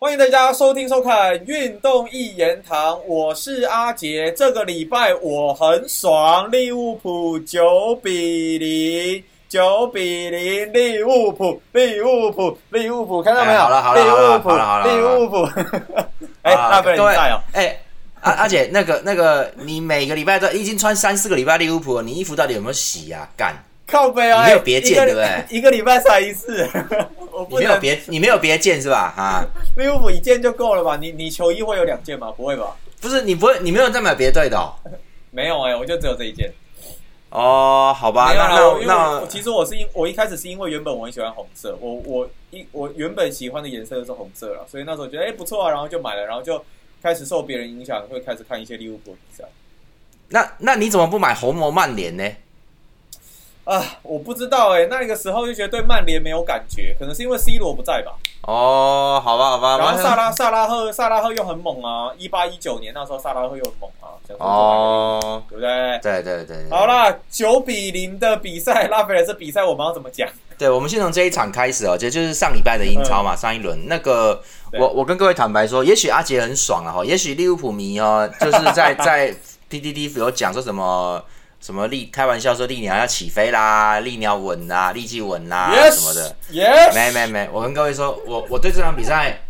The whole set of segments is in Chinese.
欢迎大家收听收看《运动一言堂》，我是阿杰。这个礼拜我很爽，利物浦九比零，九比零，利物浦，利物浦，利物浦，看到没有？哎好了好了利好了物浦好了好了，利物浦。哎，啊那不能各位在哦。哎，阿阿姐，那个那个，你每个礼拜都已经穿三四个礼拜利物浦了，你衣服到底有没有洗啊？干，靠背啊，你没有别见对不对 一个礼拜才一次，我。没有别你没有别件是吧？啊，利物浦一件就够了吧？你你球衣会有两件吗？不会吧？不是你不会，你没有再买别队的哦。没有哎、我就只有这一件。哦，好吧，那那那其实我是因我一开始是因为原本我很喜欢红色，我我一我原本喜欢的颜色是红色了，所以那时候觉得哎、不错啊，然后就买了，然后就开始受别人影响，会开始看一些利物浦比赛那那你怎么不买红魔曼联呢？啊。我不知道哎、那个时候就觉得对曼联没有感觉，可能是因为 C 罗不在吧。哦，好吧好吧，然后萨拉萨拉赫萨拉赫又很猛啊，一八一九年那时候萨拉赫又很猛啊，哦，对不对？对对对，对好，啦，九比零的比赛，拉斐尔这比赛我们要怎么讲？对，我们先从这一场开始哦，这就是上礼拜的英超嘛，上一轮那个，我我跟各位坦白说，也许阿杰很爽啊哈，也许利物浦迷哦，就是在 在 PDD 有讲说什么什么利开玩笑说利鸟要起飞啦，利鸟稳啦，利记稳啦什么的，Yes，没没没，我跟各位说，我我对这场比赛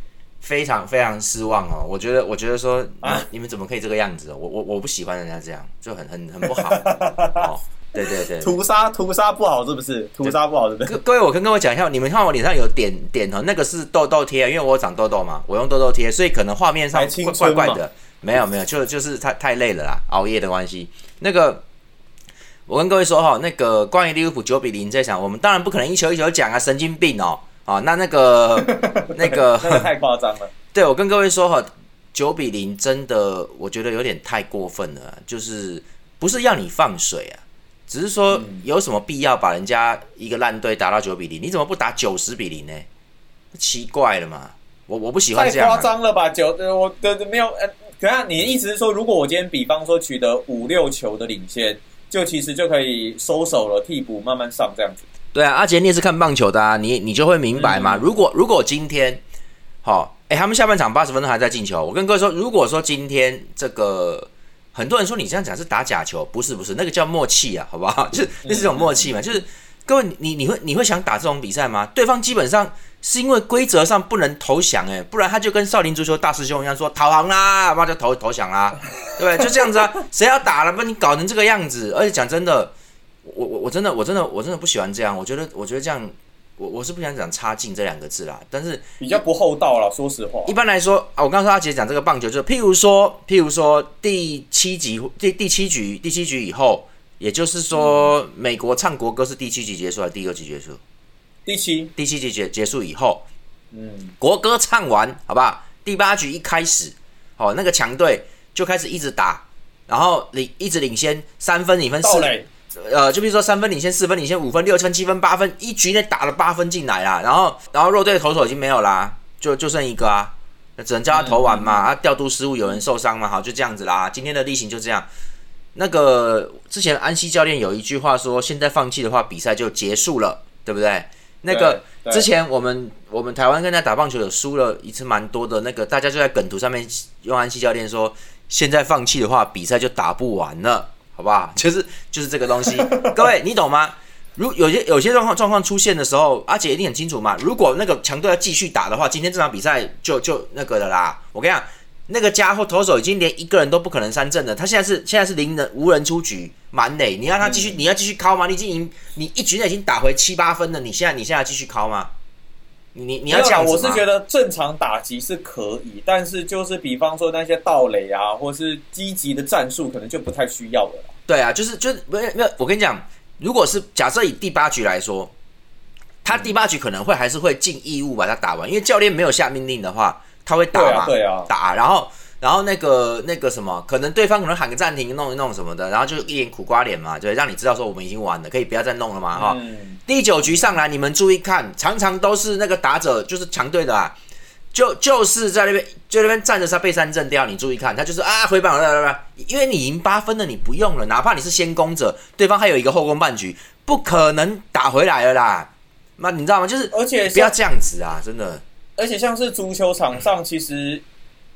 非常非常失望哦，我觉得我觉得说你啊你们怎么可以这个样子哦？我我我不喜欢人家这样，就很很很不好 哦，对对对。屠杀屠杀不好是不是？屠杀不好是不是？各各位，我跟各位讲一下，你们看我脸上有点点哦，那个是痘痘贴，因为我长痘痘嘛，我用痘痘贴，所以可能画面上怪怪的。没有没有，就就是太太累了啦，熬夜的关系。那个，我跟各位说哈，那个关于利物浦九比零这场，我们当然不可能一球一球讲啊，神经病哦。啊，那那个 那个那个太夸张了。对，我跟各位说哈，九比零真的，我觉得有点太过分了啊，就是不是要你放水啊，只是说嗯有什么必要把人家一个烂队打到九比零？你怎么不打九十比零呢？奇怪了嘛，我我不喜欢太这样、夸啊。张了吧？九呃，我的没有呃，等一下你的意思是说，如果我今天比方说取得五六球的领先，就其实就可以收手了，替补慢慢上这样子。对啊，阿杰你也是看棒球的啊，你你就会明白嘛。嗯如果如果今天，好、哎、他们下半场八十分钟还在进球，我跟各位说，如果说今天这个。很多人说你这样讲是打假球，不是不是，那个叫默契啊，好不好？就是那是一种默契嘛，就是各位你你会你会想打这种比赛吗？对方基本上是因为规则上不能投降哎、不然他就跟少林足球大师兄一样说投降啦，妈就投投降啦，对 不对？就这样子啊，谁要打了，把你搞成这个样子，而且讲真的，我我我真的我真的我真的不喜欢这样，我觉得我觉得这样，我我是不想讲差劲这两个字啦，但是比较不厚道了，说实话一。般来说啊，我刚刚说阿杰讲这个棒球，就譬如说，譬如说第七集第第七局第七局以后，也就是说，美国唱国歌是第七集结束还是第六集结束？第七，第七集结结束以后，嗯，国歌唱完，好不好？第八局一开始，哦，那个强队就开始一直打，然后领一直领先三分，领分四，分，呃，就比如说三分领先、四分领先、五分、六分、七分、八分，一局内打了八分进来啦，然后然后弱队的投手已经没有啦，就就剩一个啊，那只能叫他投完嘛，啊，调度失误有人受伤嘛，好，就这样子啦，今天的例行就这样。那个之前安西教练有一句话说，现在放弃的话，比赛就结束了，对不对？那个之前我们我们台湾跟人家打棒球有输了一次蛮多的，那个大家就在梗图上面用安西教练说，现在放弃的话，比赛就打不完了，好不好？就是就是这个东西，各位你懂吗？如有些有些状况状况出现的时候，阿姐一定很清楚嘛。如果那个强队要继续打的话，今天这场比赛就就那个的啦。我跟你讲，那个家伙投手已经连一个人都不可能三振了，他现在是现在是零人无人出局满垒，你让他继续，你要继续敲吗？你已经赢，你一局内已经打回七八分了，你现在你现在继续敲吗？你你你要这样子吗没有啦我是觉得正常打击是可以，但是就是比方说那些盗垒啊，或是积极的战术，可能就不太需要了。对啊，就是就是没有没有，我跟你讲，如果是假设以第八局来说，他第八局可能会还是会尽义务把它打完，因为教练没有下命令的话，他会打对嘛，啊对啊打，然后然后那个那个什么，可能对方可能喊个暂停，弄一弄什么的，然后就一脸苦瓜脸嘛，对，让你知道说我们已经完了，可以不要再弄了嘛，哈、嗯，第九局上来，你们注意看，常常都是那个打者就是强队的啊，就就是在那边就那边站着他被三振掉，你注意看，他就是啊回板了，来来来，因为你赢八分了，你不用了，哪怕你是先攻者，对方还有一个后攻半局，不可能打回来了啦。那你知道吗？就是而且不要这样子啊，真的。而且像是足球场上，其实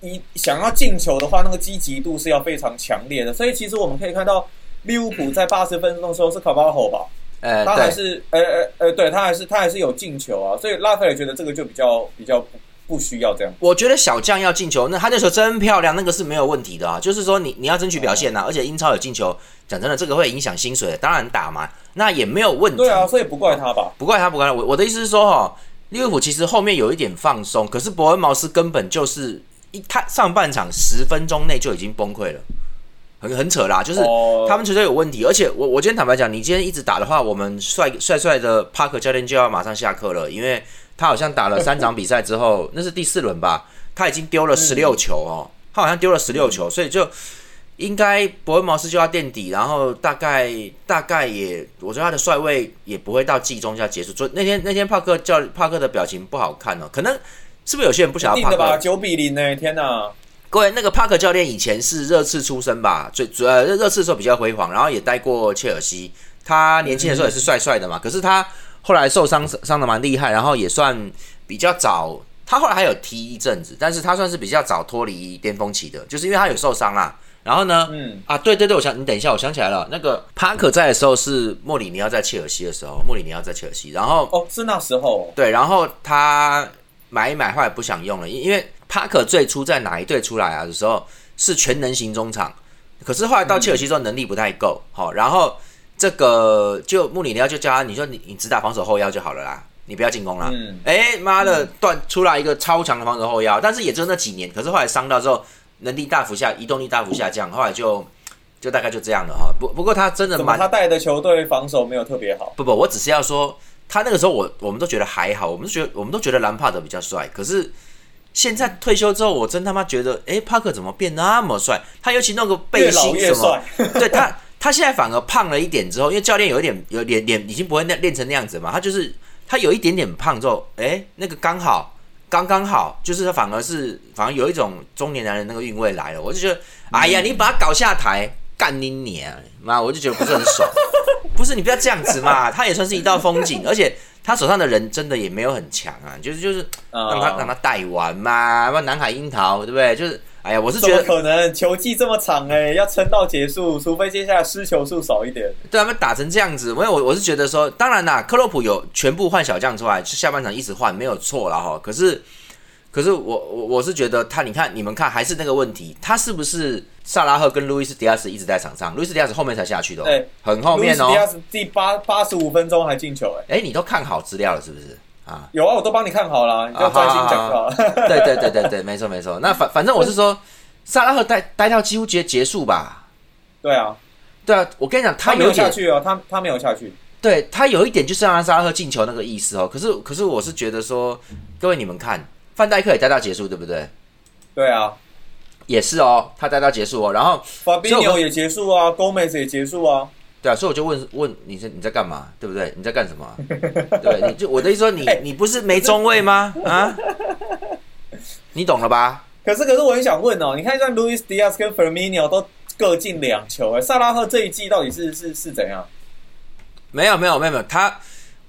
一想要进球的话，那个积极度是要非常强烈的。所以其实我们可以看到，利物浦在八十分钟的时候是卡巴赫吧，呃，他还，是呃呃呃，对他还是他还是有进球啊。所以拉斐尔觉得这个就比较比较不不需要这样。我觉得小将要进球，那他那时候真漂亮，那个是没有问题的啊。就是说你你要争取表现呐、而且英超有进球，讲真的，这个会影响薪水，当然打嘛，那也没有问题。对啊，所以不怪他吧。不怪他，不怪他。我我的意思是说，哈，利物浦其实后面有一点放松，可是伯恩茅斯根本就是一他上半场十分钟内就已经崩溃了，很很扯啦，就是哦他们球队有问题。而且我我今天坦白讲，你今天一直打的话，我们帅帅帅的帕克教练就要马上下课了，因为他好像打了 三场比赛之后，那是第四轮吧，他已经丢了十六球哦，他好像丢了十六球，所以就。应该伯恩茅斯就要垫底，然后大概大概也，我觉得他的帅位也不会到季中就要结束。昨那天那天帕克叫帕克的表情不好看哦，可能是不是有些人不想要帕克？九比零呢！天哪，各位，那个帕克教练以前是热刺出身吧，最主要热刺的时候比较辉煌，然后也待过切尔西。他年轻的时候也是帅帅的嘛，可是他后来受伤伤的蛮厉害，然后也算比较早。他后来还有踢一阵子，但是他算是比较早脱离巅峰期的，就是因为他有受伤啦。然后呢，嗯，啊，对对对，我想你等一下，我想起来了，那个帕克在的时候是莫里尼奥在切尔西的时候，莫里尼奥在切尔西，然后哦，是那时候，对，然后他买一买，后来不想用了，因因为帕克最初在哪一队出来啊的时候是全能型中场，可是后来到切尔西之后能力不太够，好、然后这个就穆里尼奥就教他，你说你你只打防守后腰就好了啦，你不要进攻啦。嗯，哎妈的，断出来一个超强的防守后腰，但是也只有那几年，可是后来伤到之后，能力大幅下，移动力大幅下降，后来就就大概就这样了哈。不不过他真的蛮他带的球队防守没有特别好？不不，我只是要说，他那个时候我我们都觉得还好，我们都觉得我们都觉得兰帕德比较帅，可是现在退休之后，我真他妈觉得，诶，帕克怎么变那么帅？他尤其弄个背心什么，帅，对他他现在反而胖了一点之后，因为教练有一点有脸脸已经不会那练成那样子嘛，他就是他有一点点胖之后，诶，那个刚好刚刚好，就是他反而是反而有一种中年男人那个韵味来了，我就觉得，哎呀，你把他搞下台，干你啊，妈，我就觉得不是很爽。不是你不要这样子嘛，他也算是一道风景，而且他手上的人真的也没有很强啊，就是就是让他让他带完嘛，那南海樱桃对不对？就是哎呀，我是觉得可能？球季这么长哎、要撑到结束，除非接下来失球数少一点。对他们打成这样子，因为我我是觉得说，当然啦，克洛普有全部换小将出来，就下半场一直换没有错了哈。可是可是我我我是觉得他，你看你们看还是那个问题，他是不是萨拉赫跟路易斯迪亚斯一直在场上？路易斯迪亚斯后面才下去的、哦，对，很后面哦路易斯迪。亚斯第八八十五分钟还进球哎、哎，你都看好资料了是不是啊？有啊，我都帮你看好了，你就专心讲就好了。对对对对对，没错没错。那反反正我是说，萨拉赫待待到几乎结结束吧。对啊，对啊，我跟你讲，他他没有下去哦，他他没有下去。对他有一点就是让萨拉赫进球那个意思哦。可是可是我是觉得说，各位你们看，范戴克也待到结束，对不对？对啊，也是哦，他待到结束哦。然后法比所以我纽也结束啊，Gomez 也结束啊。对啊，所以我就问问你在你在干嘛，对不对？你在干什么啊？对，你就我的意思说你 哎你不是没中位吗？啊，你懂了吧？可是可是我很想问哦，你看像 Luis Diaz 跟 Firmino 都各进两球哎，萨拉赫这一季到底是是是怎样？没有没有没有没有，他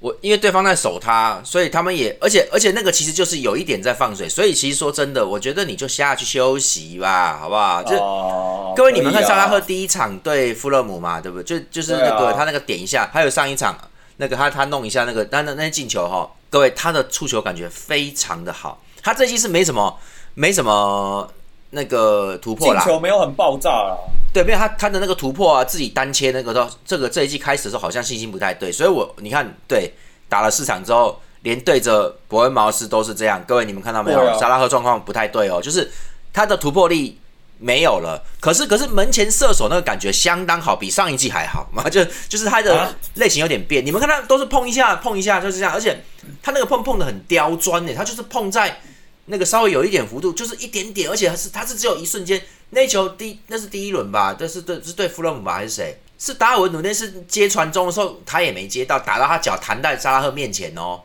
我因为对方在守他，所以他们也而且而且那个其实就是有一点在放水，所以其实说真的，我觉得你就下去休息吧，好不好？就、哦，各位你们看萨拉赫第一场对富勒姆嘛，对不对？就就是那个、啊他那个点一下，还有上一场那个他他弄一下那个那那那些进球哈，各位他的触球感觉非常的好，他这期是没什么没什么那个突破进，球没有很爆炸啦。对，没有他他的那个突破啊，自己单切那个都这个这一季开始的时候好像信心不太对，所以我你看对打了四场之后，连对着伯恩茅斯都是这样，各位你们看到没有？对啊沙拉赫状况不太对哦，就是他的突破力没有了，可是可是门前射手那个感觉相当好，比上一季还好嘛，就就是他的啊类型有点变，你们看他都是碰一下碰一下就是这样，而且他那个碰碰的很刁钻呢，他就是碰在。那个稍微有一点幅度，就是一点点，而且是他是只有一瞬间。那球第那是第一轮吧，这是对是对弗洛姆吧还是谁？是达尔文努内是接传中的时候，他也没接到，打到他脚弹在沙拉赫面前哦，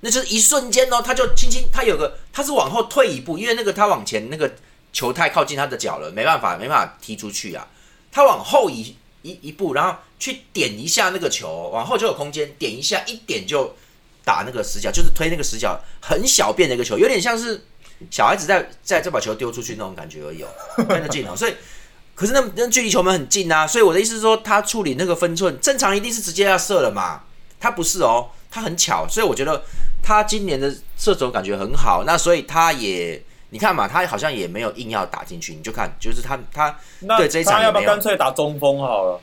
那就是一瞬间哦，他就轻轻他有个他是往后退一步，因为那个他往前那个球太靠近他的脚了，没办法没办法踢出去啊，他往后移一一步，然后去点一下那个球，往后就有空间，点一下一点就打那个死角，就是推那个死角很小变的一个球，有点像是小孩子在在这把球丢出去那种感觉而已哦，看得近哦。所以，可是那那距离球门很近啊，所以我的意思是说，他处理那个分寸，正常一定是直接要射了嘛，他不是哦，他很巧，所以我觉得他今年的射手感觉很好，那所以他也。你看嘛，他好像也没有硬要打进去，你就看，就是他他对这一场要不要干脆打中锋好了？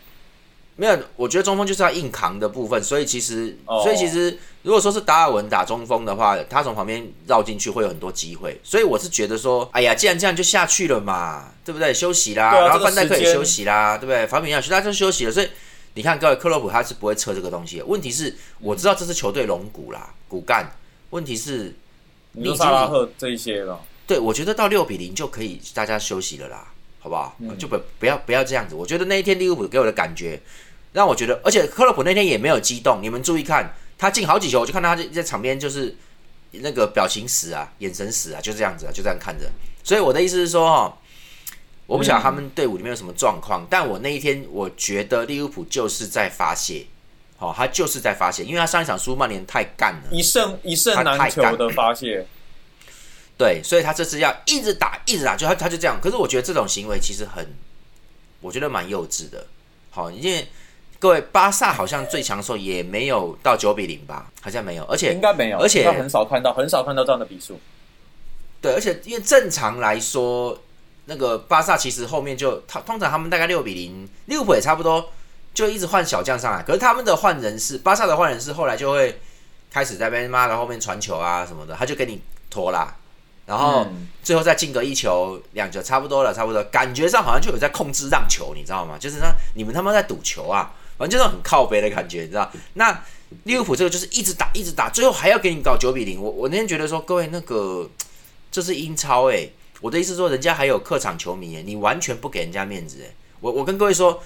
没有，我觉得中锋就是要硬扛的部分，所以其实，所以其实如果说是达尔文打中锋的话，他从旁边绕进去会有很多机会，所以我是觉得说，哎呀，既然这样就下去了嘛，对不对？休息啦，然后范戴克也休息啦，对不对？法比亚其他就休息了，所以你看各位克洛普他是不会撤这个东西。问题是，我知道这是球队龙骨啦，骨干。问题是，你萨拉赫这一些了。对，我觉得到六比零就可以大家休息了啦，好不好？就不不要不要这样子。我觉得那一天利物浦给我的感觉，让我觉得，而且克洛普那天也没有激动。你们注意看，他进好几球，我就看到他在场边就是那个表情死啊，眼神死啊，就这样子啊，就这样看着。所以我的意思是说，哈，我不晓得他们队伍里面有什么状况，但我那一天我觉得利物浦就是在发泄，哦，他就是在发泄，因为他上一场输曼联太干了，一胜一胜难求的发泄。对，所以他这次要一直打，一直打，就他他就这样。可是我觉得这种行为其实很，我觉得蛮幼稚的。好，因为各位巴萨好像最强的时候也没有到九比零吧？好像没有，而且应该没有，而且很少看到，很少看到这样的比数。对，而且因为正常来说，那个巴萨其实后面就他通常他们大概六比零，利物浦也差不多，就一直换小将上来。可是他们的换人是巴萨的换人是后来就会开始在边妈的后面传球啊什么的，他就给你拖啦。然后最后再进个一球两球差不多了，差不多感觉上好像就有在控制让球，你知道吗？就是说你们他妈在赌球啊，反正就是很靠背的感觉，你知道？那利物浦这个就是一直打一直打，最后还要给你搞九比零。我我那天觉得说，各位那个这是英超诶，我的意思说人家还有客场球迷诶，你完全不给人家面子诶。我我跟各位说，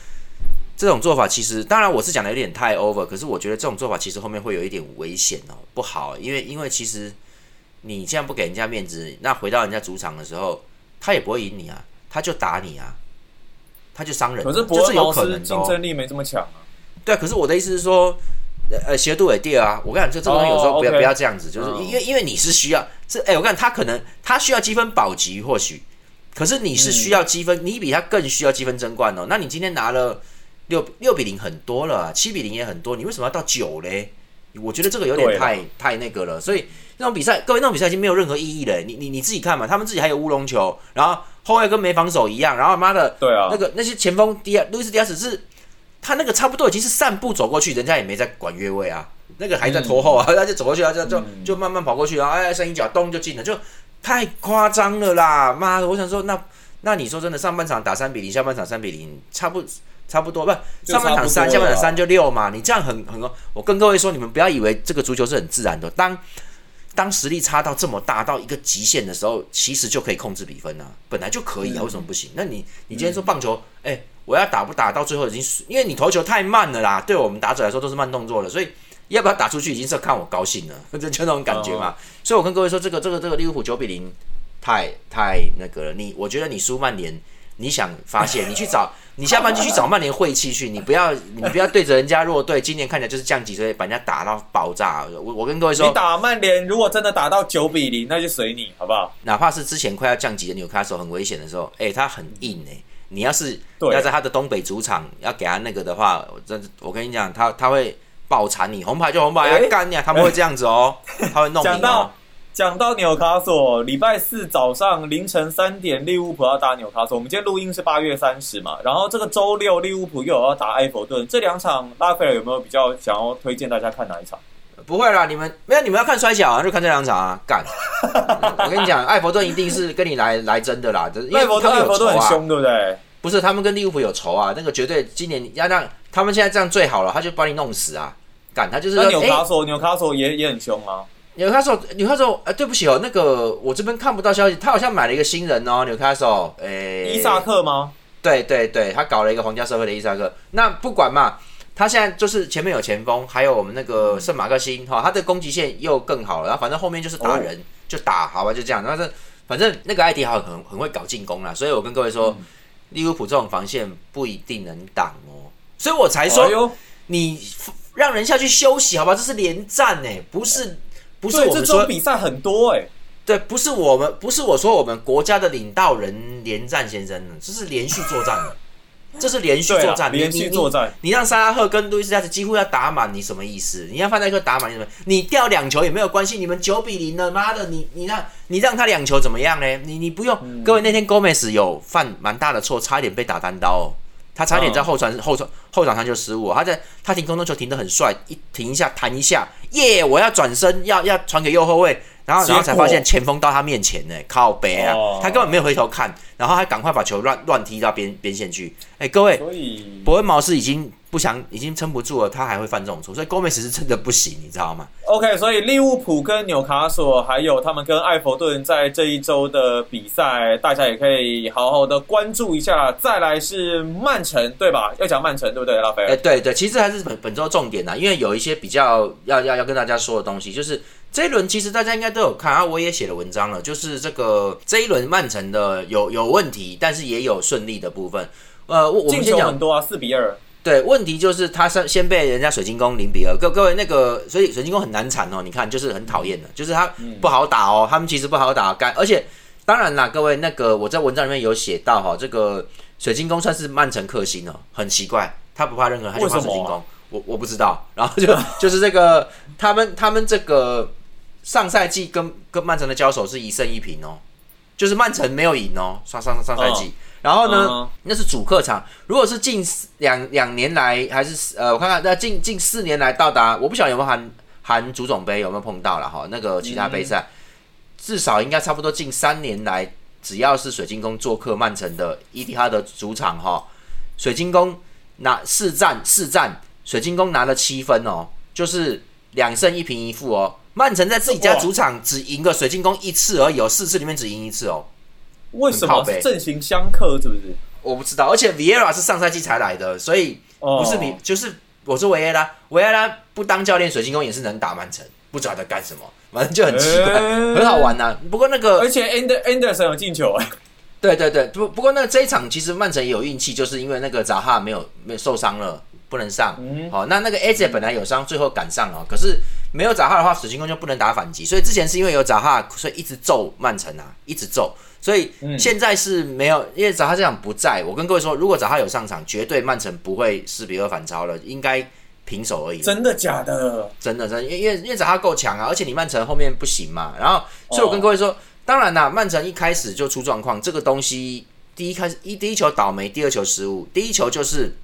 这种做法其实当然我是讲的有点太 over，可是我觉得这种做法其实后面会有一点危险哦，不好，因为因为其实。你这样不给人家面子，那回到人家主场的时候，他也不会赢你啊，他就打你啊，他就伤人。可是博尔茅斯竞争力没这么强啊。对，可是我的意思是说，呃，斜度也跌啊。我跟你讲，这这东西有时候不要不要这样子，就是因为因为你是需要这，哎，我看他可能他需要积分保级或许，可是你是需要积分，你比他更需要积分争冠哦。那你今天拿了六六比零很多了，七比零也很多，你为什么要到九嘞？我觉得这个有点太太那个了，所以。那种比赛，各位，那种比赛已经没有任何意义了。你你你自己看嘛，他们自己还有乌龙球，然后后卫跟没防守一样，然后妈的，对啊，那个那些前锋迪亚路易斯迪亚斯是，他那个差不多已经是散步走过去，人家也没在管越位啊，那个还在拖后啊，他就走过去啊，就就就慢慢跑过去，然后哎，伸一脚咚就进了，就太夸张了啦！妈的，我想说，那那你说真的，上半场打三比零，下半场三比零，差不差不多不？上半场三，下半场三就六嘛，你这样很很，我跟各位说，你们不要以为这个足球是很自然的，当。当实力差到这么大，到一个极限的时候，其实就可以控制比分啊，本来就可以啊，为什么不行？那你你今天说棒球，哎，我要打不打到最后已经，因为你投球太慢了啦，对我们打者来说都是慢动作了，所以要不要打出去已经是看我高兴了，就就那种感觉嘛。所以我跟各位说，这个这个这个利物浦九比零，太太那个了。你我觉得你输曼联。你想发泄，你去找，你下班就去找曼联晦气去，你不要，你不要对着人家弱队，今年看起来就是降级，所以把人家打到爆炸。我我跟各位说，你打曼联，如果真的打到九比零，那就随你，好不好？哪怕是之前快要降级的纽卡索很危险的时候，哎，他很硬哎，你要是要在他的东北主场要给他那个的话，我真我跟你讲，他他会爆惨你，红牌就红牌，要干你，啊他们会这样子哦，他会弄你哦。讲到纽卡索，礼拜四早上凌晨三点，利物浦要打纽卡索。我们今天录音是八月三十嘛，然后这个周六利物浦又要打埃弗顿。这两场拉斐尔有没有比较想要推荐大家看哪一场？不会啦，你们没有，你们要看摔跤啊，就看这两场啊。干，我跟你讲，艾弗顿一定是跟你来来真的啦，因为他们有仇啊，对不对？不是，他们跟利物浦有仇啊，那个绝对今年要让他们现在这样最好了，他就把你弄死啊。干，他就是纽卡索，纽卡索也也很凶啊。纽卡索，纽卡索，哎，对不起哦，那个我这边看不到消息，他好像买了一个新人哦，纽卡索，哎，伊萨克吗？对对对，他搞了一个皇家社会的伊萨克。那不管嘛，他现在就是前面有前锋，还有我们那个圣马克辛哈，他的攻击线又更好了，然后反正后面就是打人就打，好吧，就这样。但是反正那个艾迪豪很很会搞进攻啦，所以我跟各位说，利物浦这种防线不一定能挡哦，所以我才说你。让人下去休息，好吧？这是连战哎，不是不是我们说比赛很多哎，对，不是我们不是我说我们国家的领导人连战先生，这是连续作战的。这是连续作战，连续作战。你让沙拉赫跟路易斯加斯几乎要打满，你什么意思？你让范戴克打满，你什么？你掉两球也没有关系，你们九比零了，妈的，你你让你让他两球怎么样呢？你你不用。各位那天 Gomez 有犯蛮大的错，差一点被打单刀，哦，他差点在后传后传后场上就失误。他在他停空中球停的很帅，一停一下弹一下，耶！我要转身要要传给右后卫。然后，然后才发现前锋到他面前呢，靠背啊，他根本没有回头看，然后他赶快把球乱乱踢到边边线去。哎，各位，伯恩茅斯已经不想，已经撑不住了，他还会犯这种错，所以 Gomez 是真的不行，你知道吗？OK，所以利物浦跟纽卡索，还有他们跟艾弗顿在这一周的比赛，大家也可以好好的关注一下。再来是曼城，对吧？要讲曼城，对不对，拉菲？哎，对对，其实还是本本周重点呐，因为有一些比较要要要跟大家说的东西，就是。这一轮其实大家应该都有看啊，我也写了文章了，就是这个这一轮曼城的有有问题，但是也有顺利的部分。呃，我我们先讲很多啊，四比二。对，问题就是他先先被人家水晶宫零比二。各各位那个，所以水晶宫很难缠哦。你看，就是很讨厌的，就是他不好打哦。他们其实不好打，干而且当然啦，各位那个我在文章里面有写到哈，这个水晶宫算是曼城克星哦，很奇怪，他不怕任何人，他就怕水晶宫。我我不知道，然后就 就是这个他们他们这个。上赛季跟跟曼城的交手是一胜一平哦，就是曼城没有赢哦，上上上赛季。然后呢，那是主客场。如果是近两两年来，还是呃，我看看，那近近四年来到达，我不晓得有没有含含足总杯有没有碰到了哈？那个其他杯赛，至少应该差不多近三年来，只要是水晶宫做客曼城的伊蒂哈德主场哈，水晶宫拿四战四战，水晶宫拿了七分哦，就是两胜一平一负哦。曼城在自己家主场只赢个水晶宫一次而已，哦，四次里面只赢一次哦。为什么阵型相克？是不是？我不知道。而且维埃拉是上赛季才来的，所以不是你，就是我说维埃拉，维埃拉不当教练，水晶宫也是能打曼城，不知道在干什么，反正就很奇怪，很好玩呐。不过那个，而且 Ander Anderson 有进球哎。对对对，不不过那这一场其实曼城也有运气，就是因为那个扎哈没有没有受伤了。不能上，好，那那个 A 姐本来有伤，最后赶上了，可是没有扎哈的话，水晶宫就不能打反击，所以之前是因为有扎哈，所以一直揍曼城啊，一直揍，所以现在是没有，因为扎哈这场不在，我跟各位说，如果扎哈有上场，绝对曼城不会四比二反超了，应该平手而已。真的假的？真的真，的，因为因为扎哈够强啊，而且你曼城后面不行嘛，然后，所以我跟各位说，当然啦，曼城一开始就出状况，这个东西第一开始一第一球倒霉，第二球失误，第一球就是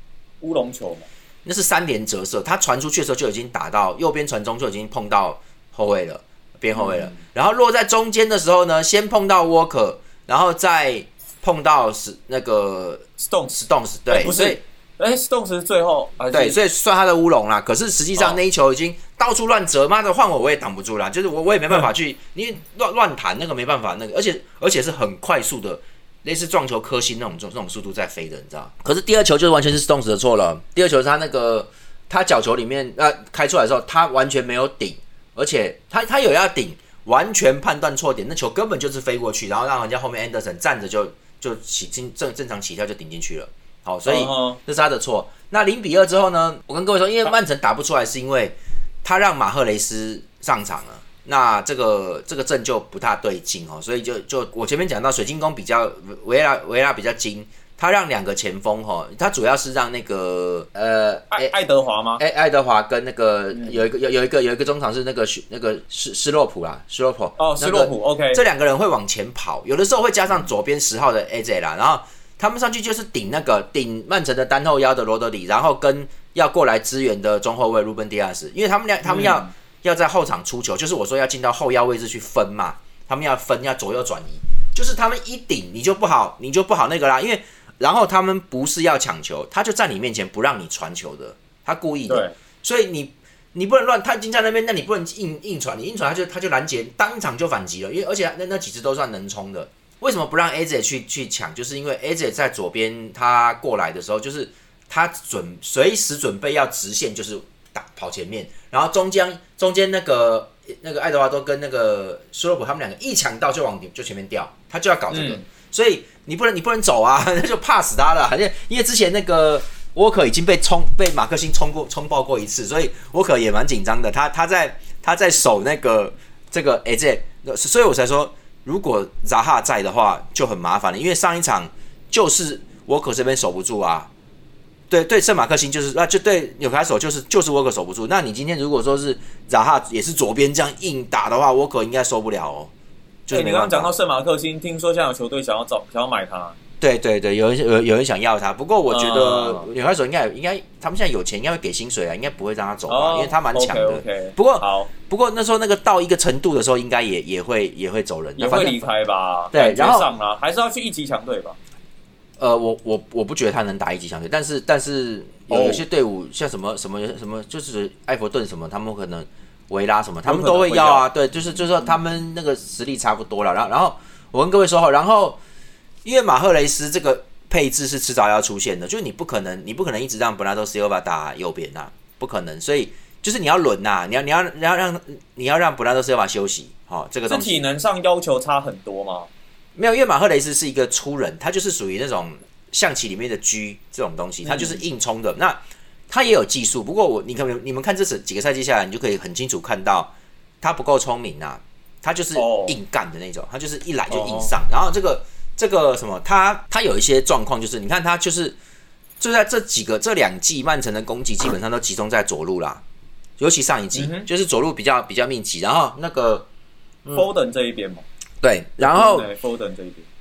乌龙球嘛。那是三连折射，他传出去的时候就已经打到右边传中，就已经碰到后卫了，边后卫了。然后落在中间的时候呢，先碰到沃克，然后再碰到是那个 Stones，Stones 对，不是，哎，Stones 是最后，对，所以算他的乌龙啦。可是实际上那一球已经到处乱折，妈的换我我也挡不住啦，就是我我也没办法去，因为乱乱弹那个没办法那个，而且而且是很快速的。类似撞球颗星那种这种速度在飞的，你知道？可是第二球就是完全是 Stones 的错了。第二球是他那个他角球里面呃开出来的时候，他完全没有顶，而且他他有要顶，完全判断错点，那球根本就是飞过去，然后让人家后面 Anderson 站着就就起正正正常起跳就顶进去了。好，所以这是他的错。那零比二之后呢？我跟各位说，因为曼城打不出来，是因为他让马赫雷斯上场了。那这个这个阵就不大对劲哦，所以就就我前面讲到水晶宫比较维拉维拉比较精，他让两个前锋哈，他主要是让那个呃爱爱德华吗？哎，爱德华跟那个有一个有有一个有一个中场是那个那个斯斯洛普啦，斯洛普哦，斯洛普 OK，这两个人会往前跑，有的时候会加上左边十号的 AJ 啦，然后他们上去就是顶那个顶曼城的单后腰的罗德里，然后跟要过来支援的中后卫鲁本迪亚斯，因为他们俩他们要。要在后场出球，就是我说要进到后腰位置去分嘛。他们要分，要左右转移，就是他们一顶你就不好，你就不好那个啦。因为然后他们不是要抢球，他就在你面前不让你传球的，他故意的。所以你你不能乱，他已经在那边，那你不能硬硬传，你硬传他就他就拦截，当场就反击了。因为而且那那几只都算能冲的，为什么不让 A J 去去抢？就是因为 A J 在左边，他过来的时候，就是他准随时准备要直线，就是。打跑前面，然后中间中间那个那个爱德华多跟那个苏洛普他们两个一抢到就往就前面掉，他就要搞这个，所以你不能你不能走啊，那就怕死他了。好像因为之前那个沃克已经被冲被马克星冲过冲爆过一次，所以沃克也蛮紧张的。他他在他在守那个这个哎这，所以我才说，如果扎哈在的话就很麻烦了，因为上一场就是沃克这边守不住啊。对对，圣马克星就是啊，就对纽卡手就是就是沃克守不住。那你今天如果说是扎哈也是左边这样硬打的话，沃克应该受不了哦。对，你刚刚讲到圣马克星，听说现在有球队想要找想要买他。对对对，有人有有人想要他，不过我觉得纽卡手应该应该他们现在有钱，应该会给薪水啊，应该不会让他走吧，因为他蛮强的。不过好，不过那时候那个到一个程度的时候，应该也也会也会走人，也会离开吧。对，然后上了还是要去一级强队吧。呃，我我我不觉得他能打一级强队，但是但是有有些队伍像什么什么什么，就是埃弗顿什么，他们可能维拉什么，他们都会要啊。对，就是就是说他们那个实力差不多了。然后然后我跟各位说好，然后因为马赫雷斯这个配置是迟早要出现的，就是你不可能你不可能一直让本拉多斯尤巴打右边呐，不可能。所以就是你要轮呐，你要你要你要让你要让本拉多斯尤巴休息。好，这个东西体能上要求差很多吗？没有，因为马赫雷斯是一个粗人，他就是属于那种象棋里面的车这种东西，他就是硬冲的。那他也有技术，不过我你看你们看这次几个赛季下来，你就可以很清楚看到他不够聪明啊，他就是硬干的那种，他就是一来就硬上。然后这个这个什么，他他有一些状况，就是你看他就是就在这几个这两季曼城的攻击基本上都集中在左路啦，尤其上一季就是左路比较比较密集，然后那个 Foden 这一边嘛。对，然后，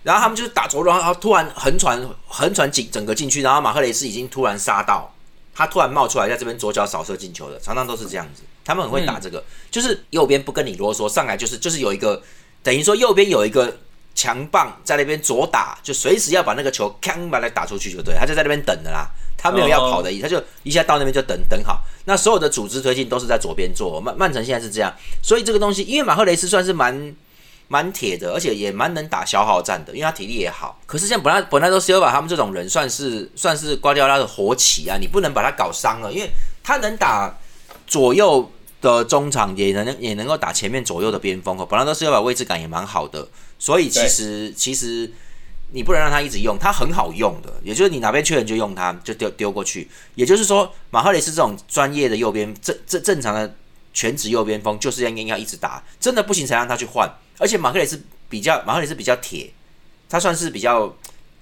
然后他们就是打左路，然后突然横传横传进整个禁区，然后马赫雷斯已经突然杀到，他突然冒出来在这边左脚扫射进球的，常常都是这样子。他们很会打这个，就是右边不跟你啰嗦，上来就是就是有一个等于说右边有一个强棒在那边左打，就随时要把那个球锵把它打出去就对，他就在那边等的啦，他没有要跑的意思，他就一下到那边就等等好。那所有的组织推进都是在左边做，曼曼城现在是这样，所以这个东西因为马赫雷斯算是蛮。蛮铁的，而且也蛮能打消耗战的，因为他体力也好。可是像本来本来都是要把他们这种人算是算是瓜迪奥拉的活棋啊，你不能把他搞伤了，因为他能打左右的中场，也能也能够打前面左右的边锋。本来都是要把位置感也蛮好的，所以其实其实你不能让他一直用，他很好用的，也就是你哪边缺人就用他，就丢丢过去。也就是说，马赫雷斯这种专业的右边正正正常的全职右边锋，就是要应该一直打，真的不行才让他去换。而且马克雷是比较，马克雷是比较铁，他算是比较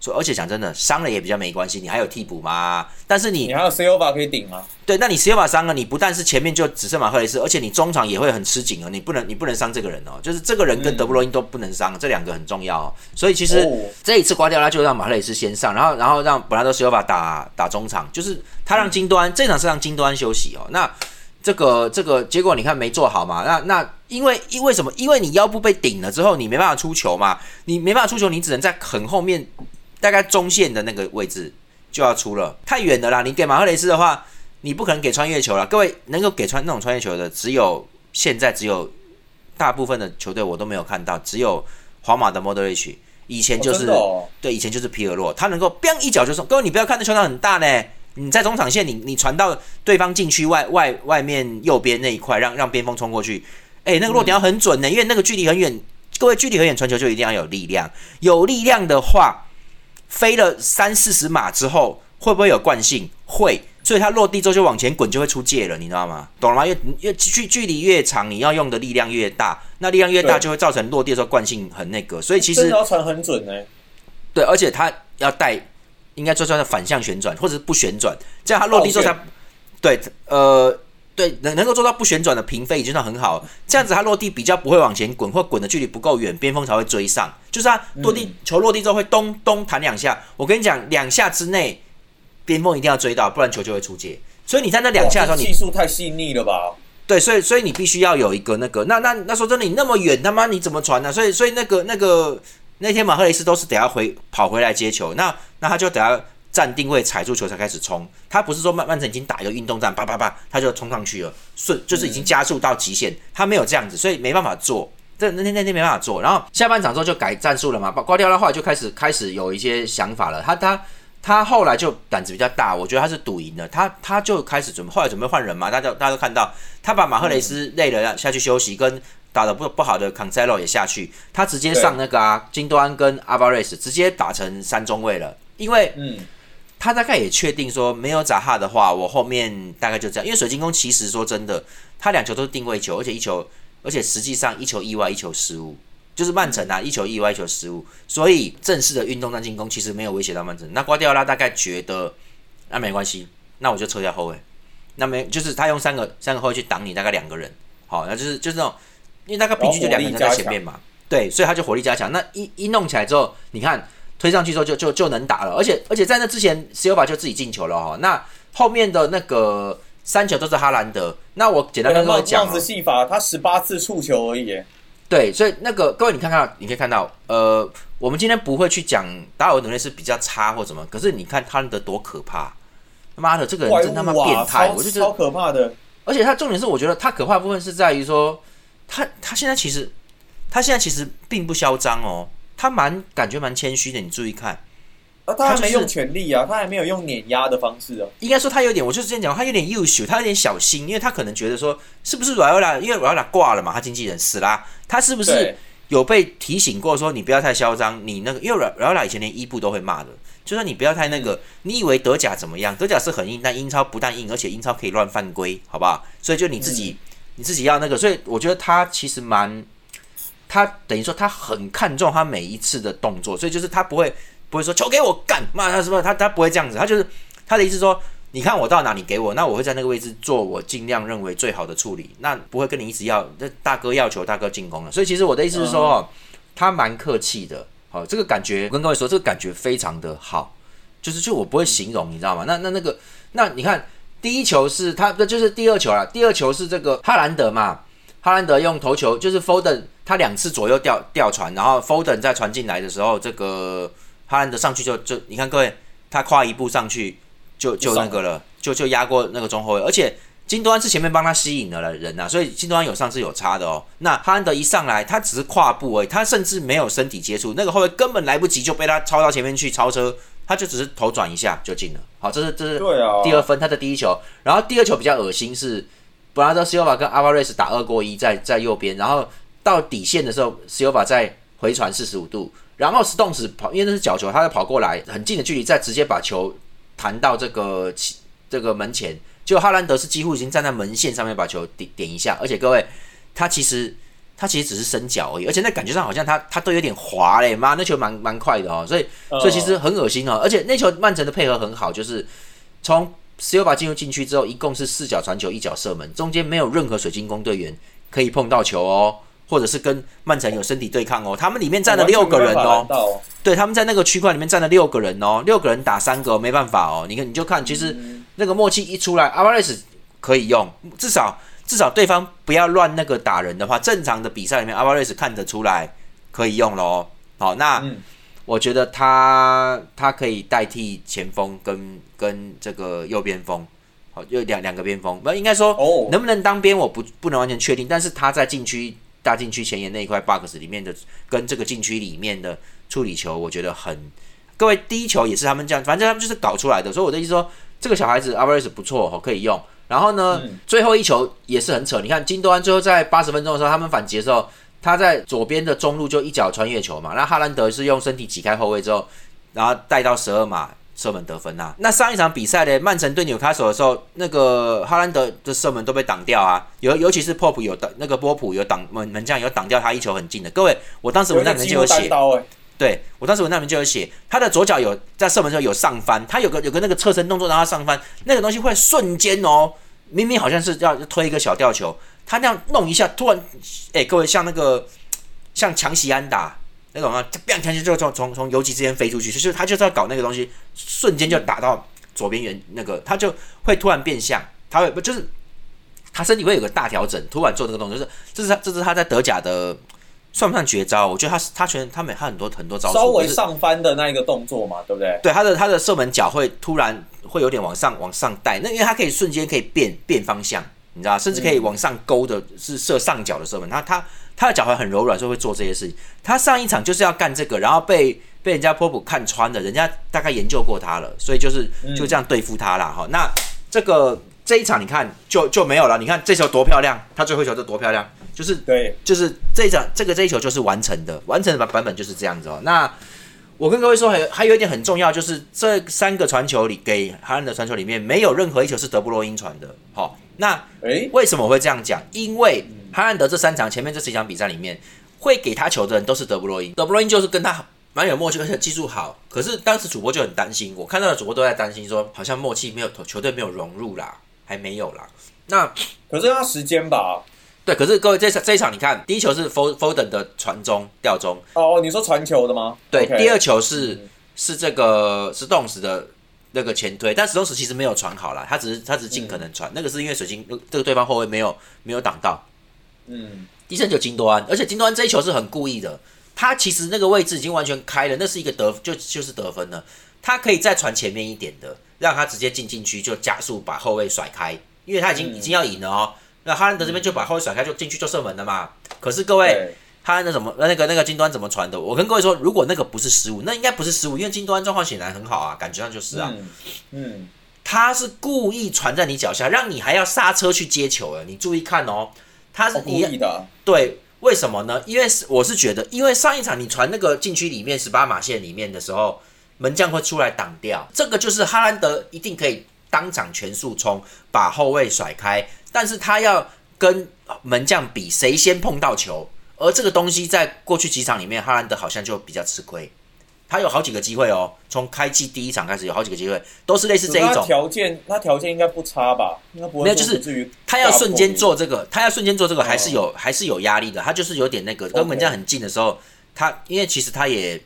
说，而且讲真的，伤了也比较没关系，你还有替补嘛？但是你你还有 C O 法可以顶吗？对，那你 C O 法伤了，你不但是前面就只剩马克雷斯，而且你中场也会很吃紧哦，你不能你不能伤这个人哦，就是这个人跟德布罗因都不能伤，这两个很重要哦。所以其实这一次刮掉他就让马克雷斯先上，然后然后让本拉多 C O 法打打中场，就是他让金端这场是让金端休息哦，那。这个这个结果你看没做好嘛？那那因为因为什么？因为你腰部被顶了之后，你没办法出球嘛。你没办法出球，你只能在很后面，大概中线的那个位置就要出了，太远的啦。你给马赫雷斯的话，你不可能给穿越球了。各位能够给穿那种穿越球的，只有现在只有大部分的球队我都没有看到，只有皇马的莫德里奇。以前就是对，以前就是皮尔洛，他能够 biang 一脚就送。各位你不要看那球场很大呢。你在中场线，你你传到对方禁区外外外面右边那一块，让让边锋冲过去，哎，那个落点要很准的，因为那个距离很远。各位，距离很远传球就一定要有力量，有力量的话，飞了三四十码之后，会不会有惯性？会，所以它落地之后就往前滚，就会出界了，你知道吗？懂了吗？越越距距离越长，你要用的力量越大，那力量越大就会造成落地的时候惯性很那个，所以其实要传很准呢。对，而且它要带。应该做出来反向旋转，或者是不旋转，这样它落地之后才对，呃，对，能能够做到不旋转的平飞已经算很好。这样子它落地比较不会往前滚，或滚的距离不够远，边锋才会追上。就是它落地球落地之后会咚咚弹两下，我跟你讲，两下之内边锋一定要追到，不然球就会出界。所以你在那两下的时候，你技术太细腻了吧？对，所以所以你必须要有一个那个，那那那说真的，你那么远，他妈你怎么传呢？所以所以那个那个。那天马赫雷斯都是等下回跑回来接球，那那他就等下站定位踩住球才开始冲。他不是说曼曼城已经打一个运动战，叭叭叭，他就冲上去了，顺就是已经加速到极限。他没有这样子，所以没办法做。这那天那天没办法做。然后下半场之后就改战术了嘛，挂掉的话就开始开始有一些想法了。他他他后来就胆子比较大，我觉得他是赌赢了。他他就开始准备，后来准备换人嘛，大家大家都看到，他把马赫雷斯累了要下去休息，跟。打的不不好的 e l o 也下去，他直接上那个啊，金端跟阿巴瑞斯直接打成三中卫了，因为，嗯，他大概也确定说没有扎哈的话，我后面大概就这样。因为水晶宫其实说真的，他两球都是定位球，而且一球，而且实际上一球意外，一球失误，就是曼城啊，一球意外，一球失误。所以正式的运动战进攻其实没有威胁到曼城。那瓜迪奥拉大概觉得那没关系，那我就撤下后卫。那没就是他用三个三个后卫去挡你，大概两个人，好，那就是就是那种，因为大概平均就两个人在前面嘛，对，所以他就火力加强。那一一弄起来之后，你看。推上去之后就就就能打了，而且而且在那之前，C 罗巴就自己进球了哈。那后面的那个三球都是哈兰德。那我简单跟各位讲，这样子戏法，他十八次触球而已。对，所以那个各位你看看，你可以看到，呃，我们今天不会去讲达尔文能力是比较差或什么，可是你看哈兰德多可怕，他妈的这个人真他妈变态，我就觉得超可怕的。而且他重点是，我觉得他可怕的部分是在于说，他他现在其实他现在其实并不嚣张哦。他蛮感觉蛮谦虚的，你注意看，啊，他还没用权力啊，他还没有用碾压的方式啊。应该说他有点，我就之前讲，他有点优秀，他有点小心，因为他可能觉得说，是不是软拉，因为软拉挂了嘛，他经纪人死啦，他是不是有被提醒过说，你不要太嚣张，你那个，因为软软拉以前连伊布都会骂的，就说你不要太那个，你以为德甲怎么样？德甲是很硬，但英超不但硬，而且英超可以乱犯规，好不好？所以就你自己，你自己要那个，所以我觉得他其实蛮。他等于说他很看重他每一次的动作，所以就是他不会不会说球给我干骂他什么，他他不会这样子，他就是他的意思说，你看我到哪里给我，那我会在那个位置做我尽量认为最好的处理，那不会跟你一直要，那大哥要求大哥进攻了，所以其实我的意思是说，他蛮客气的，好，这个感觉我跟各位说，这个感觉非常的好，就是就我不会形容，你知道吗？那那那个那你看第一球是他，这就是第二球了，第二球是这个哈兰德嘛。哈兰德用头球，就是 Foden，他两次左右吊吊传，然后 Foden 再传进来的时候，这个哈兰德上去就就，你看各位，他跨一步上去就就那个了，就就压过那个中后卫，而且金多安是前面帮他吸引的了人呐，所以金多安有上是有差的哦。那哈兰德一上来，他只是跨步而已，他甚至没有身体接触，那个后卫根本来不及就被他超到前面去超车，他就只是头转一下就进了。好，这是这是第二分，他的第一球，然后第二球比较恶心是。布拉德西欧瓦跟阿瓦瑞斯打二过一，在在右边，然后到底线的时候，西欧瓦再回传四十五度，然后斯动斯跑，因为那是角球，他就跑过来很近的距离，再直接把球弹到这个这个门前，就哈兰德是几乎已经站在门线上面把球点点一下，而且各位，他其实他其实只是伸脚而已，而且那感觉上好像他他都有点滑嘞，妈，那球蛮蛮快的哦，所以所以其实很恶心哦，而且那球曼城的配合很好，就是从。斯尤巴进入禁区之后，一共是四脚传球，一脚射门，中间没有任何水晶宫队员可以碰到球哦，或者是跟曼城有身体对抗哦。他们里面站了六个人哦，对，他们在那个区块里面站了六个人哦，六个人打三个，没办法哦。你看，你就看，其实那个默契一出来，阿瓦雷斯可以用，至少至少对方不要乱那个打人的话，正常的比赛里面，阿巴瑞斯看得出来可以用喽。好，那。我觉得他他可以代替前锋跟跟这个右边锋，好，就两两个边锋，不应该说能不能当边，我不不能完全确定。但是他在禁区大禁区前沿那一块 box 里面的跟这个禁区里面的处理球，我觉得很。各位第一球也是他们这样，反正他们就是搞出来的。所以我的意思说，这个小孩子 v a r e 不错，哦，可以用。然后呢，最后一球也是很扯。你看金多安最后在八十分钟的时候，他们反击的时候。他在左边的中路就一脚穿越球嘛，那哈兰德是用身体挤开后卫之后，然后带到十二码射门得分呐。那上一场比赛呢，曼城对纽卡索的时候，那个哈兰德的射门都被挡掉啊，尤尤其是波普有挡，那个波普有挡门门将有挡掉他一球很近的。各位，我当时文章里面就有写，对我当时文章里面就有写，他的左脚有在射门时候有上翻，他有个有个那个侧身动作让他上翻，那个东西会瞬间哦，明明好像是要推一个小吊球。他那样弄一下，突然，哎，各位像那个像强袭安打那种啊，砰，强袭就从从从游击之间飞出去，就是他就是要搞那个东西，瞬间就打到左边圆那个，他就会突然变向，他会不就是他身体会有个大调整，突然做这个动作，就是这是他这是他在德甲的算不算绝招？我觉得他他全他每他很多很多招数，稍微上翻的那一个动作嘛，对不对？对，他的他的射门脚会突然会有点往上往上带，那因为他可以瞬间可以变变方向。你知道，甚至可以往上勾的，是射上角的射门。他他他的脚踝很柔软，所以会做这些事情。他上一场就是要干这个，然后被被人家波普看穿了，人家大概研究过他了，所以就是就这样对付他了哈。那这个这一场你看就就没有了。你看这球多漂亮，他最后一球就多漂亮，就是对，就是这一场这个这一球就是完成的，完成的版版本就是这样子哦。那。我跟各位说，还有还有一点很重要，就是这三个传球里给哈兰德传球里面，没有任何一球是德布罗因传的。好，那诶，为什么我会这样讲？因为哈兰德这三场前面这几场比赛里面，会给他球的人都是德布罗因，德布罗因就是跟他蛮有默契，而且技术好。可是当时主播就很担心，我看到的主播都在担心说，好像默契没有球队没有融入啦，还没有啦。那可是要时间吧？对，可是各位这场这一场你看，第一球是 Fo Foden 的传中吊中，哦，你说传球的吗？对第二球是是这个是动时的那个前推，但史东时其实没有传好了，他只是他只是尽可能传，那个是因为水晶这个对方后卫没有没有挡到。嗯，第三球金多安，而且金多安这一球是很故意的，他其实那个位置已经完全开了，那是一个得就就是得分了，他可以再传前面一点的，让他直接进禁区就加速把后卫甩开，因为他已经、嗯已经要赢了哦。那哈兰德这边就把后卫甩开，就进去就射门了嘛。可是各位，对，哈兰德怎么那个那个金端怎么传的？我跟各位说，如果那个不是失误，那应该不是失误，因为金端状况显然很好啊，感觉上就是啊，嗯嗯，他是故意传在你脚下，让你还要刹车去接球了。你注意看哦，他是哦故意的啊，对，为什么呢？因为是我是觉得，因为上一场你传那个禁区里面十八码线里面的时候，门将会出来挡掉，这个就是哈兰德一定可以当场全速冲，把后卫甩开，但是他要跟门将比谁先碰到球，而这个东西在过去几场里面，哈兰德好像就比较吃亏。他有好几个机会哦，从开季第一场开始有好几个机会，都是类似这一种。条件，他条件应该不差吧？应该不会没有就是他要瞬间做这个，他要瞬间做这个，哦还是有、还是有压力的。他就是有点那个，跟门将很近的时候，他因为其实他也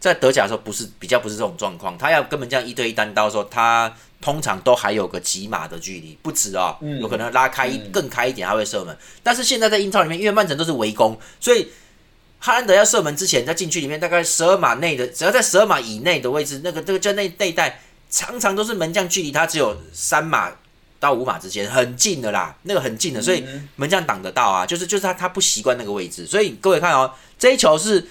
在德甲的时候不是比较不是这种状况，他要跟门将一对一单刀的时候，他通常都还有个几码的距离，不止哦，嗯有可能拉开一、嗯更开一点，他会射门。但是现在在英超里面，因为曼城都是围攻，所以哈兰德要射门之前，在禁区里面大概十二码内的，只要在十二码以内的位置，那个这个就那那一带，常常都是门将距离他只有三码到五码之间，很近的啦，那个很近的，所以嗯门将挡得到啊，就是就是他他不习惯那个位置，所以各位看哦，这一球是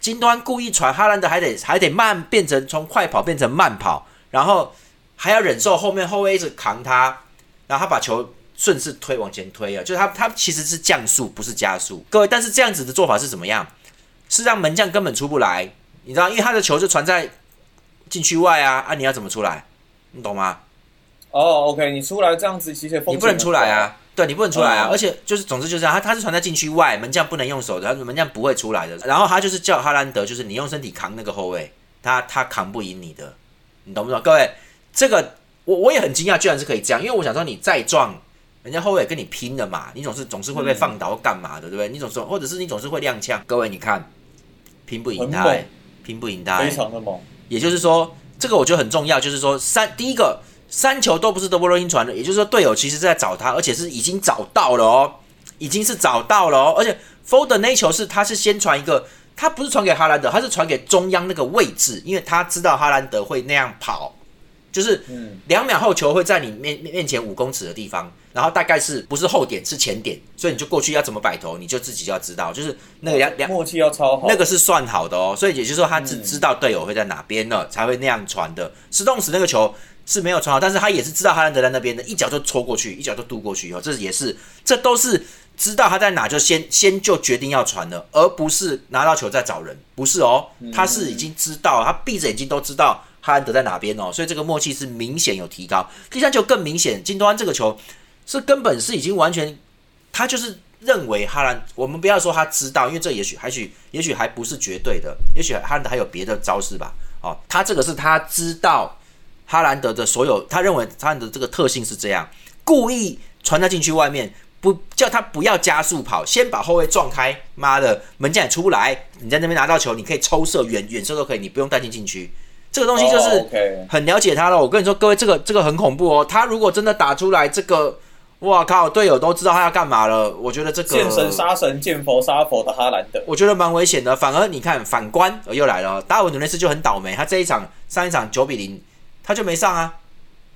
金端故意传，哈兰德还得还得慢变成从快跑变成慢跑，然后还要忍受后面后卫一直扛他，然后他把球顺势推往前推啊，就是他他其实是降速不是加速，各位，但是这样子的做法是怎么样？是让门将根本出不来，你知道，因为他的球就传在禁区外啊，啊，你要怎么出来？你懂吗？哦，OK，你出来这样子，其实你不能出来啊，对你不能出来啊，哦而且就是总之就是这样，他他是传在禁区外，门将不能用手的，他门将不会出来的。然后他就是叫哈兰德，就是你用身体扛那个后卫，他他扛不赢你的，你懂不懂？各位，这个我我也很惊讶，居然是可以这样，因为我想说你再撞，人家后卫跟你拼了嘛，你总是总是会被放倒或干嘛的，对不对？你总是或者是你总是会踉跄。各位你看，拼不赢他、拼不赢他、欸非，常的猛。也就是说，这个我觉得很重要，就是说三第一个三球都不是德布罗因传的，也就是说队友其实是在找他，而且是已经找到了哦，已经是找到了哦，而且 Foden 那一球是他是先传一个，他不是传给哈兰德，他是传给中央那个位置，因为他知道哈兰德会那样跑，就是嗯，两秒后球会在你面面面前五公尺的地方，然后大概是不是后点是前点，所以你就过去要怎么摆头，你就自己就要知道，就是那个两两默契要超好。那个是算好的哦，所以也就是说他知嗯知道队友会在哪边了，才会那样传的。石动时那个球是没有传好，但是他也是知道哈兰德在那边的，一脚就抽过去，一脚就渡过去哦，这也是这都是知道他在哪就先先就决定要传了，而不是拿到球再找人，不是哦，他是已经知道，他闭着眼睛都知道哈兰德在哪边哦，所以这个默契是明显有提高。第三球更明显，金多安这个球是根本是已经完全，他就是认为哈兰，我们不要说他知道，因为这也许还许也许还不是绝对的，也许哈兰德还有别的招式吧。哦，他这个是他知道哈兰德的所有，他认为哈兰德这个特性是这样，故意传到禁区外面，不叫他不要加速跑，先把后卫撞开，妈的门将也出不来，你在那边拿到球，你可以抽射远远射都可以，你不用带进禁区。这个东西就是很了解他了。我跟你说，各位，这个这个很恐怖哦。他如果真的打出来，这个，哇靠，队友都知道他要干嘛了。我觉得这个见神杀神，见佛杀佛的哈兰德。我觉得蛮危险的。反而你看，反观呃又来了哦，达尔文努内斯就很倒霉，他这一场上一场九比零，他就没上啊。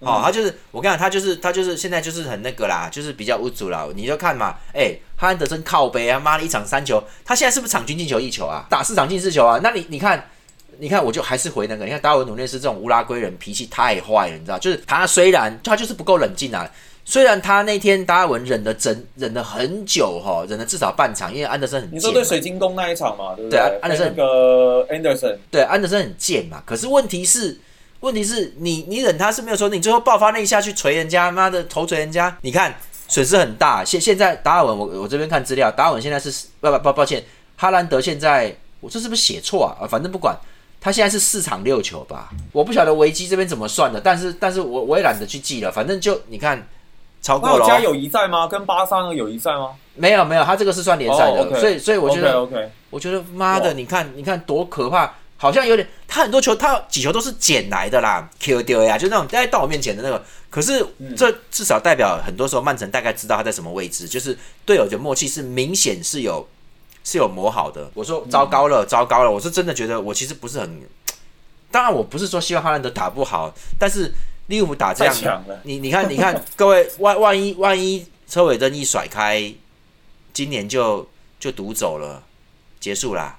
哦，他就是我跟你讲，他就是他就是现在就是很那个啦，就是比较无助啦。你就看嘛，哎、哈兰德森靠背啊，妈的一场三球，他现在是不是场均进球一球啊？打四场进四球啊？那你你看。你看，我就还是回那个，你看达尔文努内斯这种乌拉圭人脾气太坏了，你知道，就是他虽然他就是不够冷静啊，虽然他那天达尔文忍了整忍了很久哈，忍了至少半场，因为安德森很你说对水晶宫那一场嘛，对不对对？安德森那个 Anderson，对安德森很贱嘛。可是问题是，问题是你你忍他是没有说你最后爆发那一下去锤人家，妈的头锤人家，你看损失很大。现现在达尔文，我我这边看资料，达尔文现在是不不不抱歉，哈兰德现在我这是不是写错啊？啊，反正不管。他现在是四场六球吧，我不晓得维基这边怎么算的，但是但是我我也懒得去记了，反正就你看超过了。加友谊赛吗？跟巴萨的友谊赛吗？没有没有，他这个是算联赛的，所以所以我觉得我觉得妈的，你看你看多可怕，好像有点他很多球他几球都是捡来的啦，Q 丢呀，就那种在到我面前的那个，可是这至少代表很多时候曼城大概知道他在什么位置，就是队友的默契是明显是有。是有磨好的。我说糟糕了，糟糕了！我是真的觉得，我其实不是很。当然，我不是说希望哈兰德打不好，但是利物浦打这样，你你看，你看，各位，万万一万一车尾灯一甩开，今年就就独走了，结束啦。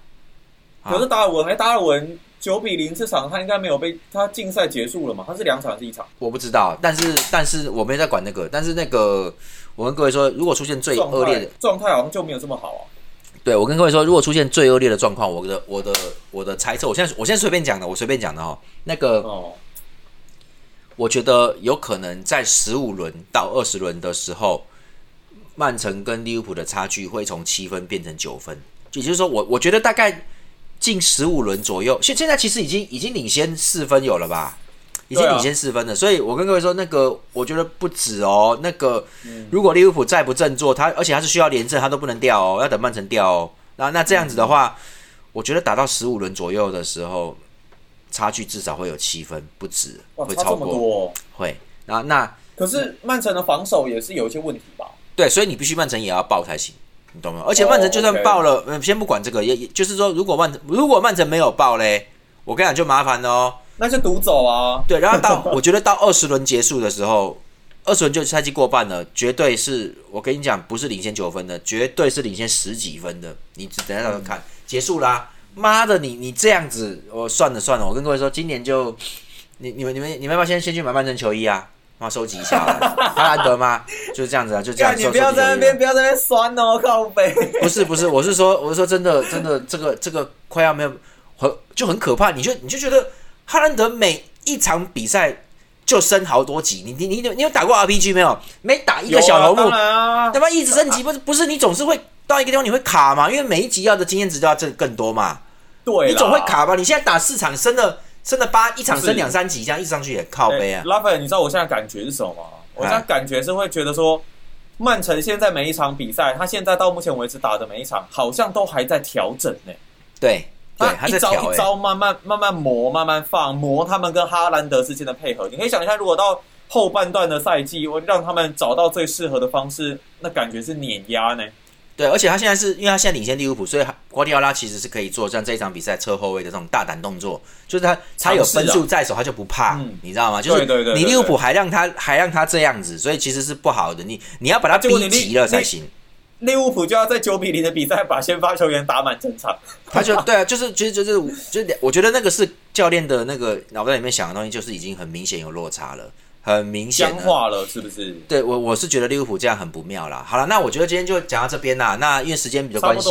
可是达尔文，哎，达尔文九比零这场他应该没有被他竞赛结束了嘛？他是两场还是一场？我不知道，但是但是我没在管那个。但是那个，我跟各位说，如果出现最恶劣的状态，好像就没有这么好啊。对，我跟各位说，如果出现最恶劣的状况，我的我的我的猜测，我现在我现在随便讲的，我随便讲的哦。那个，我觉得有可能在十五轮到二十轮的时候，曼城跟利物浦的差距会从七分变成九分，也就是说，我我觉得大概近十五轮左右，现现在其实已经已经领先四分有了吧。已经领先四分了，所以我跟各位说，那个我觉得不止哦。那个如果利物浦再不振作，他而且他是需要连胜，他都不能掉哦，要等曼城掉哦。那那这样子的话，我觉得打到十五轮左右的时候，差距至少会有七分，不止会超过。会那那可是曼城的防守也是有一些问题吧？对，所以你必须曼城也要爆才行，你懂吗？而且曼城就算爆了，嗯，先不管这个，也也就是说，如果曼如果曼城没有爆嘞，我跟你讲就麻烦了哦。那就独走啊！对，然后到 我觉得到二十轮结束的时候，二十轮就赛季过半了，绝对是我跟你讲，不是领先九分的，绝对是领先十几分的。你只等下到时候看，结束啦！妈的，你你这样子，我算了算了，我跟各位说，今年就你你们你们你们要不要先先去买曼城球衣啊？妈收集一下，哈兰德吗？就是这样子啊，就这样。你不要在那边不要在那边酸哦，靠背。不是不是，我是说我是说真的真的，这个这个快要没有很就很可怕，你就你就觉得。哈兰德每一场比赛就升好多级，你你你你有打过 RPG 没有？每打一个小头目，他妈一直升级，不是不是你总是会到一个地方你会卡嘛？因为每一级要的经验值都要挣更多嘛。对，你总会卡吧？你现在打四场升了升了八，一场升两三级，这样一直上去也靠背啊。拉斐尔，你知道我现在感觉是什么吗？我现在感觉是会觉得说，曼城现在每一场比赛，他现在到目前为止打的每一场，好像都还在调整呢。对。他一招一招慢慢慢慢磨，慢慢放磨他们跟哈兰德之间的配合。你可以想一下，如果到后半段的赛季，我让他们找到最适合的方式，那感觉是碾压呢。对，而且他现在是因为他现在领先利物浦，所以瓜迪奥拉其实是可以做像这一场比赛侧后卫的这种大胆动作，就是他他有分数在手，他就不怕，你知道吗？就是你利物浦还让他还让他这样子，所以其实是不好的。你你要把他逼急了才行。利物浦就要在九比零的比赛把先发球员打满整场，他就对啊，就是其实就是就我觉得那个是教练的那个脑袋里面想的东西，就是已经很明显有落差了，很明显僵化了，是不是？对我我是觉得利物浦这样很不妙啦。好了，那我觉得今天就讲到这边啦。那因为时间比较关系，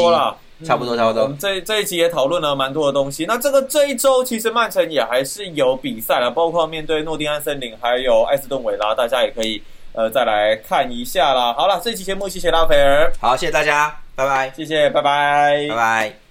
差不多差不多。我们这这一集也讨论了蛮多的东西。那这个这一周其实曼城也还是有比赛了，包括面对诺丁汉森林还有埃斯顿维拉，大家也可以。呃，再来看一下啦。好了，这期节目谢谢拉斐尔，好，谢谢大家，拜拜，谢谢，拜拜，拜拜。